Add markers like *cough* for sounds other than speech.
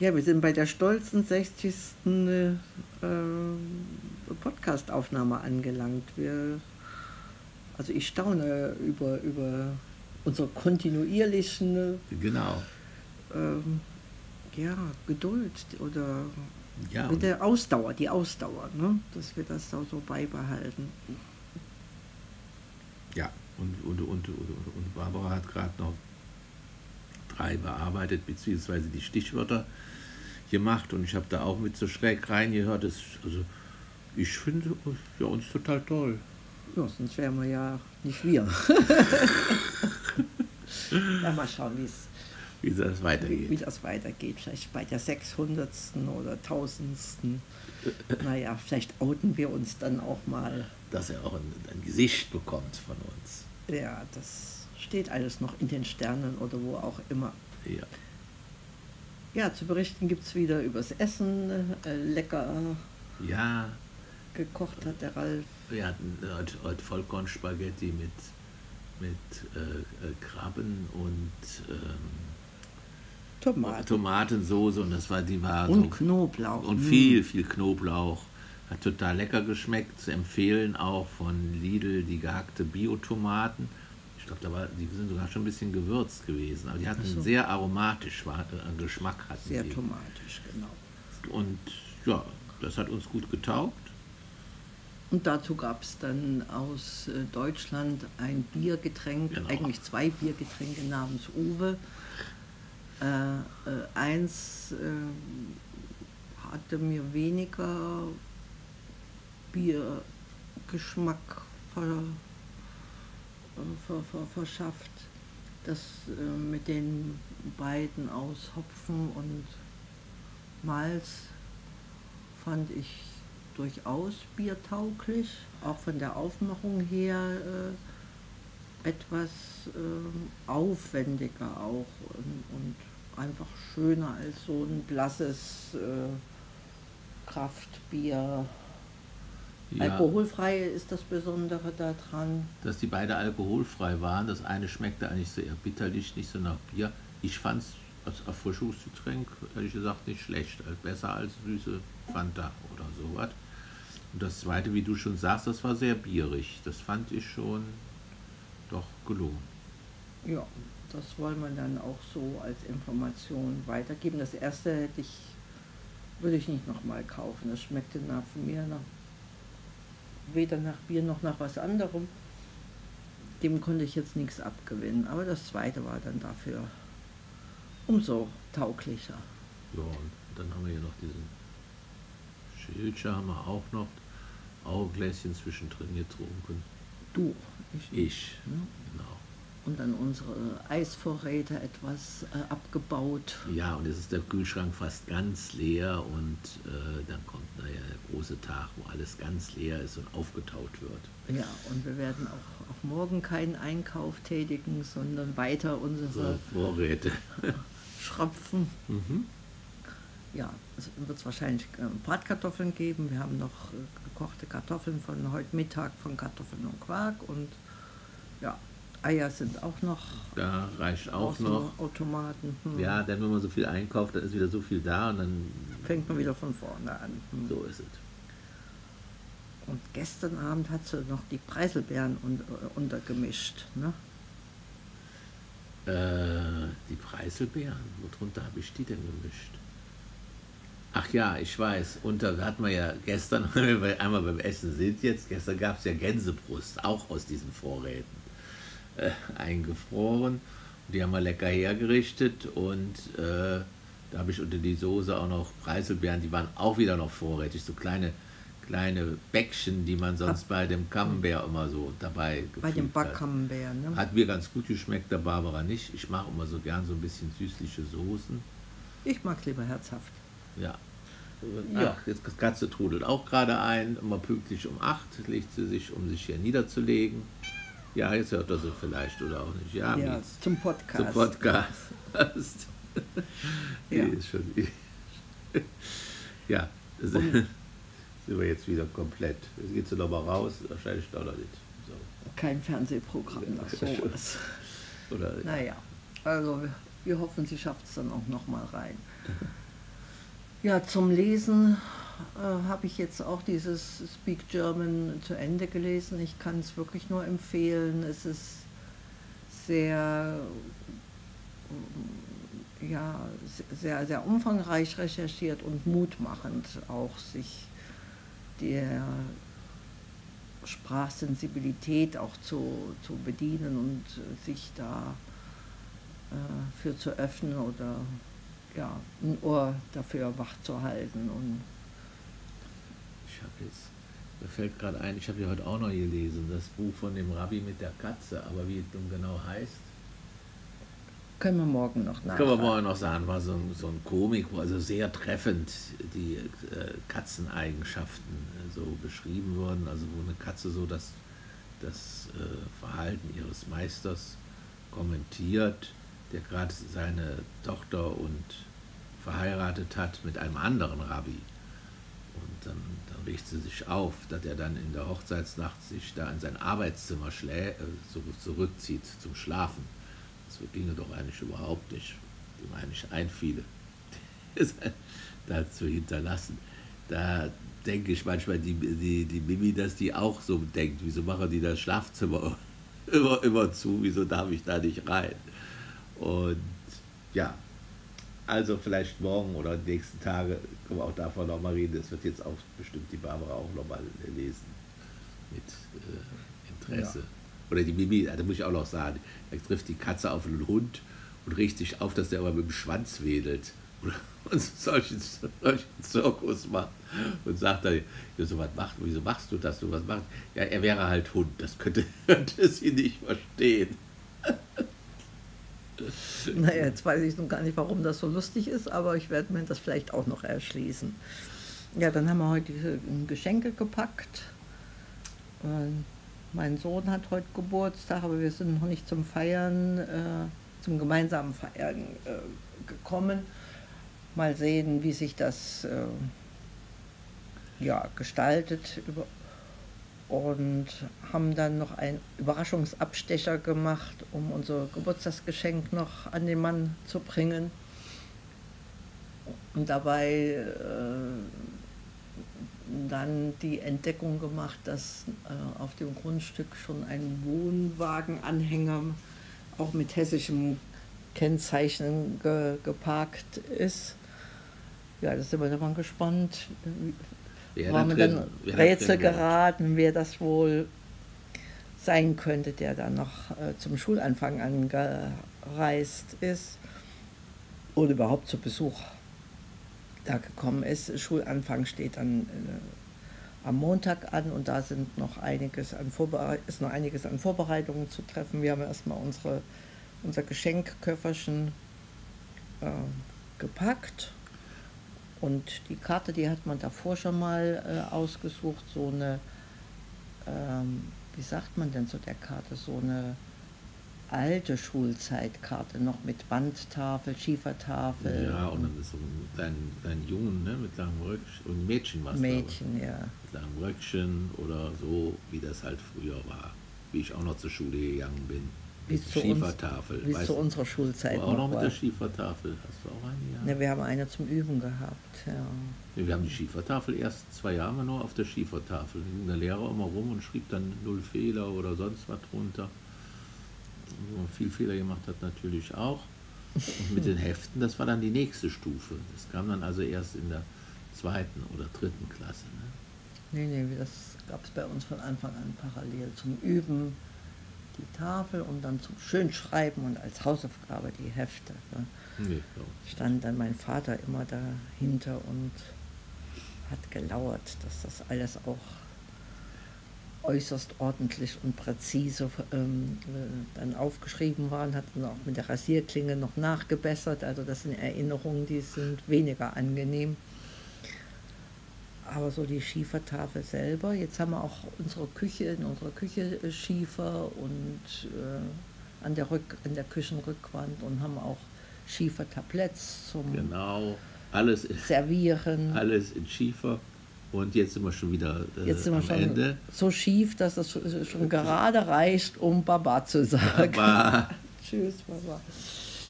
Ja, wir sind bei der stolzen 60. Äh, Podcastaufnahme angelangt. Wir, also ich staune über, über unsere kontinuierlichen Genau. ähm, ja, Geduld oder Ja, mit der Ausdauer, die Ausdauer, ne? dass wir das auch so beibehalten. Ja, und, und, und, und, und Barbara hat gerade noch drei bearbeitet, beziehungsweise die Stichwörter gemacht und ich habe da auch mit so schräg reingehört. Das, also ich finde ja, uns total toll. Ja, sonst wären wir ja nicht wir. *laughs* ja, mal schauen, wie es Wie das wie, wie weitergeht. das weitergeht. Vielleicht bei der 600. oder 1000. Naja, vielleicht outen wir uns dann auch mal. Dass er auch ein, ein Gesicht bekommt von uns. Ja, das steht alles noch in den Sternen oder wo auch immer. Ja, Ja, zu berichten gibt es wieder übers Essen. Äh, lecker ja gekocht hat der Ralf. wir hatten heute, heute Vollkornspaghetti mit, mit äh, äh, Krabben und ähm, Tomaten. Tomatensoße und das war, die war Und so Knoblauch. Und Mm. viel, viel Knoblauch. Hat total lecker geschmeckt. Zu empfehlen auch von Lidl die gehackte Biotomaten. Ich glaube, da war, die sind sogar schon ein bisschen gewürzt gewesen. Aber die hatten so. einen sehr aromatisch äh, Geschmack. Hatten Sehr die. tomatisch, genau. Und ja, das hat uns gut getaugt. Und dazu gab es dann aus äh, Deutschland ein Biergetränk, Genau. eigentlich zwei Biergetränke namens Uwe. Äh, äh, eins äh, hatte mir weniger Biergeschmack ver, ver, ver, verschafft. Das äh, mit den beiden aus Hopfen und Malz fand ich durchaus biertauglich, auch von der Aufmachung her äh, etwas äh, aufwendiger auch und, und einfach schöner als so ein blasses äh, Kraftbier. Ja, Alkoholfrei ist das Besondere daran. dass die beide alkoholfrei waren. Das eine schmeckte eigentlich sehr bitterlich, nicht so nach Bier. Ich fand es als Erfrischungsgetränk, ehrlich gesagt, nicht schlecht. Besser als süße Fanta oder sowas. Und das zweite, wie du schon sagst, das war sehr bierig. Das fand ich schon doch gelungen. Ja, das wollen wir dann auch so als Information weitergeben. Das erste hätte ich, würde ich nicht nochmal kaufen. Das schmeckte nach mir nach, weder nach Bier noch nach was anderem. Dem konnte ich jetzt nichts abgewinnen. Aber das zweite war dann dafür umso tauglicher. Ja, und dann haben wir hier noch diesen Schildcher haben wir auch noch. Auch Gläschen zwischendrin getrunken. Du, ich. Ich, Ne? genau. Und dann unsere Eisvorräte etwas äh, abgebaut. Ja, und jetzt ist der Kühlschrank fast ganz leer und äh, dann kommt naja, der große Tag, wo alles ganz leer ist und aufgetaut wird. Ja, und wir werden auch, auch morgen keinen Einkauf tätigen, sondern weiter So unsere Vorräte. *laughs* Schröpfen. Mhm. Ja, es wird wahrscheinlich ähm, Bratkartoffeln geben. Wir haben noch äh, gekochte Kartoffeln von heute Mittag von Kartoffeln und Quark und ja, Eier sind auch noch Da reicht auch noch. Automaten. Hm. Ja, denn wenn man so viel einkauft, dann ist wieder so viel da und dann Fängt man wieder von vorne an. Hm. so ist es. Und gestern Abend hat sie noch die Preiselbeeren un äh, untergemischt. Ne? Äh, die Preiselbeeren, worunter habe ich die denn gemischt? Ach ja, ich weiß. Und da hatten wir ja gestern, *laughs* wenn wir einmal beim Essen sind jetzt, gestern gab es ja Gänsebrust, auch aus diesen Vorräten äh, eingefroren. Und die haben wir lecker hergerichtet und äh, da habe ich unter die Soße auch noch Preiselbeeren, die waren auch wieder noch vorrätig, so kleine, kleine Bäckchen, die man sonst bei dem Camembert immer so dabei Bei dem hat. Backcamembert. Ne? Hat mir ganz gut geschmeckt, der Barbara nicht. Ich mache immer so gern so ein bisschen süßliche Soßen. Ich mag es lieber herzhaft. Ja. Ja. Ach, jetzt das Katze trudelt auch gerade ein. Immer pünktlich um 8 legt sie sich, um sich hier niederzulegen. Ja, jetzt hört er sie vielleicht oder auch nicht. Ja, Ja, zum Podcast. zum Podcast. *laughs* Ja. Ist schon, *laughs* ja, *laughs* sind wir jetzt wieder komplett. Jetzt geht sie noch mal raus, wahrscheinlich doch noch nicht. So. Kein Fernsehprogramm nach sowas. Oder, Naja, also wir hoffen, sie schafft es dann auch noch mal rein. Ja, zum Lesen äh, habe ich jetzt auch dieses Speak German zu Ende gelesen. Ich kann es wirklich nur empfehlen. Es ist sehr, ja, sehr, sehr umfangreich recherchiert und mutmachend auch sich der Sprachsensibilität auch zu, zu bedienen und sich da äh, für zu öffnen oder ja, ein Ohr dafür wach zu halten. Und ich habe jetzt, mir fällt gerade ein, ich habe ja heute auch noch gelesen, das Buch von dem Rabbi mit der Katze, aber wie es nun genau heißt. Können wir morgen noch nachfragen. Können wir morgen noch sagen, war so ein, so ein Komik, also sehr treffend die äh, Katzeneigenschaften äh, so beschrieben wurden. Also wo eine Katze so das, das äh, Verhalten ihres Meisters kommentiert, der gerade seine Tochter und verheiratet hat mit einem anderen Rabbi. Und dann, dann riecht sie sich auf, dass er dann in der Hochzeitsnacht sich da in sein Arbeitszimmer schlä äh, zurückzieht zum Schlafen. Das ginge doch eigentlich überhaupt nicht, dem eigentlich einfiele, *laughs* da zu hinterlassen. Da denke ich manchmal, die, die, die Mimi, dass die auch so denkt. Wieso machen die das Schlafzimmer *laughs* immer, immer zu? Wieso darf ich da nicht rein? Und ja, also vielleicht morgen oder die nächsten Tage können wir auch davon nochmal reden. Das wird jetzt auch bestimmt die Barbara auch nochmal lesen. Mit äh, Interesse. Ja. Oder die Mimi, da muss ich auch noch sagen, da trifft die Katze auf einen Hund und riecht sich auf, dass der aber mit dem Schwanz wedelt. *laughs* Und solchen, solchen Zirkus macht. Und sagt dann, ja, so was macht, wieso machst du das? Du was machst? Ja, er wäre halt Hund. Das könnte, *laughs* könnte sie nicht verstehen. Naja, jetzt weiß ich nun gar nicht, warum das so lustig ist, aber ich werde mir das vielleicht auch noch erschließen. Ja, dann haben wir heute Geschenke gepackt. Mein Sohn hat heute Geburtstag, aber wir sind noch nicht zum Feiern, äh, zum gemeinsamen Feiern äh, gekommen. Mal sehen, wie sich das äh, ja, gestaltet und haben dann noch einen Überraschungsabstecher gemacht, um unser Geburtstagsgeschenk noch an den Mann zu bringen. Und dabei äh, dann die Entdeckung gemacht, dass äh, auf dem Grundstück schon ein Wohnwagenanhänger auch mit hessischem Kennzeichen ge geparkt ist. Ja, da sind wir dann mal gespannt, Wer war mir dann Rätsel geraten, wer das wohl sein könnte, der dann noch äh, zum Schulanfang angereist ist oder überhaupt zu Besuch da gekommen ist. Schulanfang steht dann äh, am Montag an und da sind noch einiges an ist noch einiges an Vorbereitungen zu treffen. Wir haben erstmal unsere, unser Geschenkköfferchen äh, gepackt und die Karte, die hat man davor schon mal äh, ausgesucht, so eine, ähm, wie sagt man denn zu der Karte, so eine alte Schulzeitkarte, noch mit Wandtafel, Schiefertafel. Ja, und dann ist so ein, ein Jungen ne, mit langem Röckchen, und Mädchen was Mädchen, da, ja. Mit langem Röckchen oder so, wie das halt früher war, wie ich auch noch zur Schule gegangen bin. Bis zu Schiefertafel. Bis zu unserer Schulzeit. auch noch mit der Schiefertafel. Hast du auch eine? Ja. ja, wir haben eine zum Üben gehabt. Ja. ja. wir haben die Schiefertafel erst zwei Jahre nur auf der Schiefertafel. Da ging der Lehrer immer rum und schrieb dann null Fehler oder sonst was drunter. Wo man viel Fehler gemacht hat, natürlich auch. Und mit den *laughs* Heften, das war dann die nächste Stufe. Das kam dann also erst in der zweiten oder dritten Klasse. Ne? Nee, nee, das gab es bei uns von Anfang an parallel zum Üben die Tafel und dann zum Schönschreiben und als Hausaufgabe die Hefte. Ne? Nee, Stand dann mein Vater immer dahinter und hat gelauert, dass das alles auch äußerst ordentlich und präzise ähm, äh, dann aufgeschrieben war und hat dann auch mit der Rasierklinge noch nachgebessert. Also das sind Erinnerungen, die sind weniger angenehm aber so die Schiefertafel selber. Jetzt haben wir auch unsere Küche, in unserer Küche Schiefer und äh, an, der Rück, an der Küchenrückwand und haben auch Schiefertabletts zum genau, alles Servieren. Alles in Schiefer. Und jetzt sind wir schon wieder äh, jetzt sind wir schon Ende. so schief, dass es schon gerade reicht, um Baba zu sagen. Baba. *laughs* Tschüss, Baba.